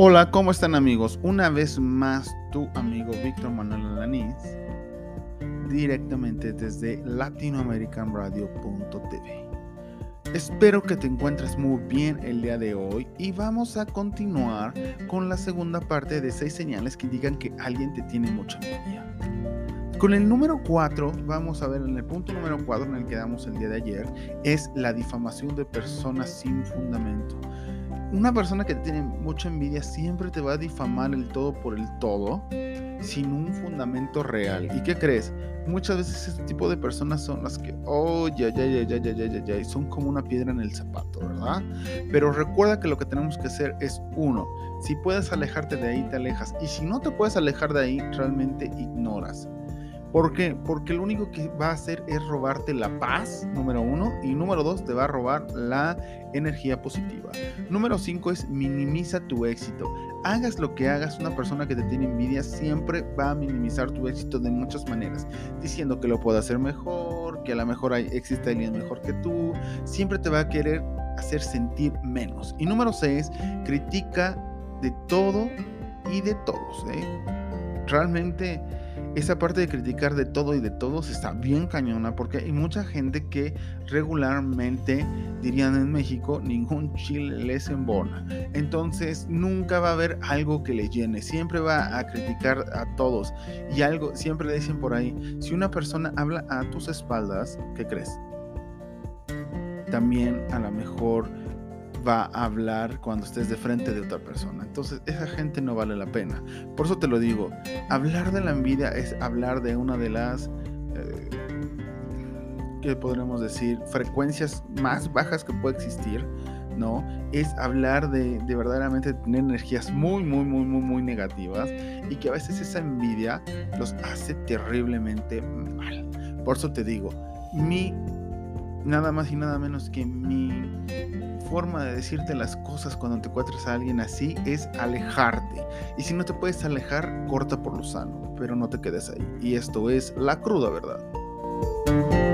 Hola, ¿cómo están amigos? Una vez más, tu amigo Víctor Manuel Alaniz, directamente desde latinoamericanradio.tv. Espero que te encuentres muy bien el día de hoy y vamos a continuar con la segunda parte de seis señales que indican que alguien te tiene mucha envidia. Con el número 4, vamos a ver en el punto número 4 en el que damos el día de ayer, es la difamación de personas sin fundamento. Una persona que tiene mucha envidia siempre te va a difamar el todo por el todo sin un fundamento real. ¿Y qué crees? Muchas veces ese tipo de personas son las que, oh, ya, ya, ya, ya, ya, ya, son como una piedra en el zapato, ¿verdad? Pero recuerda que lo que tenemos que hacer es uno, si puedes alejarte de ahí, te alejas. Y si no te puedes alejar de ahí, realmente ignoras. ¿Por qué? Porque lo único que va a hacer es robarte la paz, número uno, y número dos, te va a robar la energía positiva. Número cinco es minimiza tu éxito. Hagas lo que hagas, una persona que te tiene envidia siempre va a minimizar tu éxito de muchas maneras, diciendo que lo puede hacer mejor, que a lo mejor hay, existe alguien mejor que tú, siempre te va a querer hacer sentir menos. Y número seis, critica de todo y de todos. ¿eh? Realmente esa parte de criticar de todo y de todos está bien cañona porque hay mucha gente que regularmente, dirían en México, ningún chile les embona. Entonces nunca va a haber algo que le llene, siempre va a criticar a todos. Y algo, siempre le dicen por ahí, si una persona habla a tus espaldas, ¿qué crees? También a lo mejor va a hablar cuando estés de frente de otra persona. Entonces esa gente no vale la pena. Por eso te lo digo, hablar de la envidia es hablar de una de las, eh, ¿qué podremos decir? Frecuencias más bajas que puede existir. ¿no? Es hablar de, de, verdaderamente tener energías muy, muy, muy, muy, muy negativas y que a veces esa envidia los hace terriblemente mal. Por eso te digo, mi, nada más y nada menos que mi forma de decirte las cosas cuando te encuentres a alguien así es alejarte. Y si no te puedes alejar, corta por lo sano, pero no te quedes ahí. Y esto es la cruda verdad.